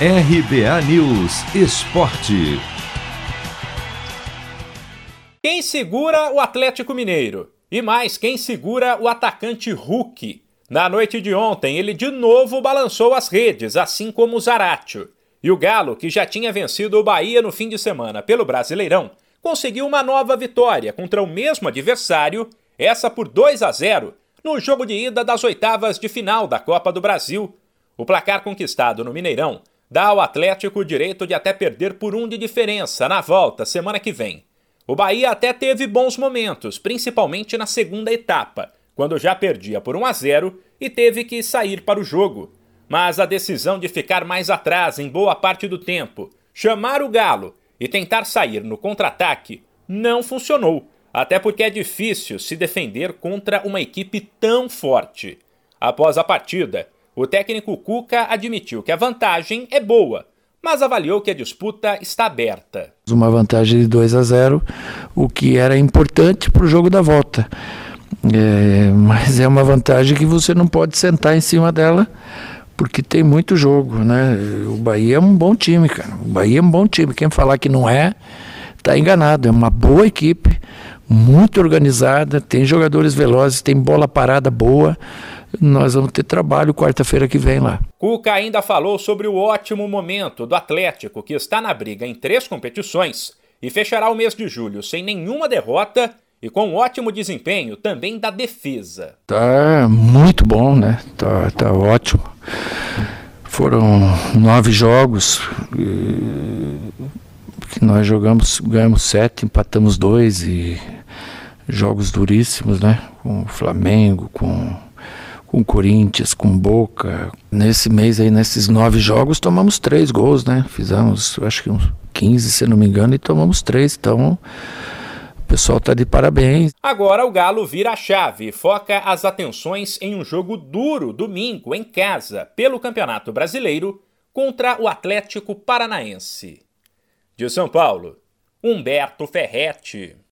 RBA News Esporte. Quem segura o Atlético Mineiro? E mais, quem segura o atacante Hulk? Na noite de ontem, ele de novo balançou as redes, assim como o Zaratio. E o Galo, que já tinha vencido o Bahia no fim de semana pelo Brasileirão, conseguiu uma nova vitória contra o mesmo adversário, essa por 2 a 0, no jogo de ida das oitavas de final da Copa do Brasil. O placar conquistado no Mineirão dá ao Atlético o direito de até perder por um de diferença na volta semana que vem. O Bahia até teve bons momentos, principalmente na segunda etapa, quando já perdia por 1 a 0 e teve que sair para o jogo. Mas a decisão de ficar mais atrás em boa parte do tempo, chamar o Galo e tentar sair no contra-ataque não funcionou, até porque é difícil se defender contra uma equipe tão forte. Após a partida, o técnico Cuca admitiu que a vantagem é boa, mas avaliou que a disputa está aberta. Uma vantagem de 2 a 0, o que era importante para o jogo da volta. É, mas é uma vantagem que você não pode sentar em cima dela, porque tem muito jogo, né? O Bahia é um bom time, cara. O Bahia é um bom time. Quem falar que não é, está enganado. É uma boa equipe, muito organizada, tem jogadores velozes, tem bola parada boa nós vamos ter trabalho quarta-feira que vem lá. Cuca ainda falou sobre o ótimo momento do Atlético, que está na briga em três competições e fechará o mês de julho sem nenhuma derrota e com um ótimo desempenho também da defesa. Tá muito bom, né? Tá, tá ótimo. Foram nove jogos que nós jogamos, ganhamos sete, empatamos dois e jogos duríssimos, né? Com o Flamengo, com com Corinthians, com Boca. Nesse mês aí, nesses nove jogos, tomamos três gols, né? Fizemos, acho que uns 15, se não me engano, e tomamos três. Então, o pessoal tá de parabéns. Agora o Galo vira a chave foca as atenções em um jogo duro domingo em casa pelo Campeonato Brasileiro contra o Atlético Paranaense. De São Paulo, Humberto Ferretti.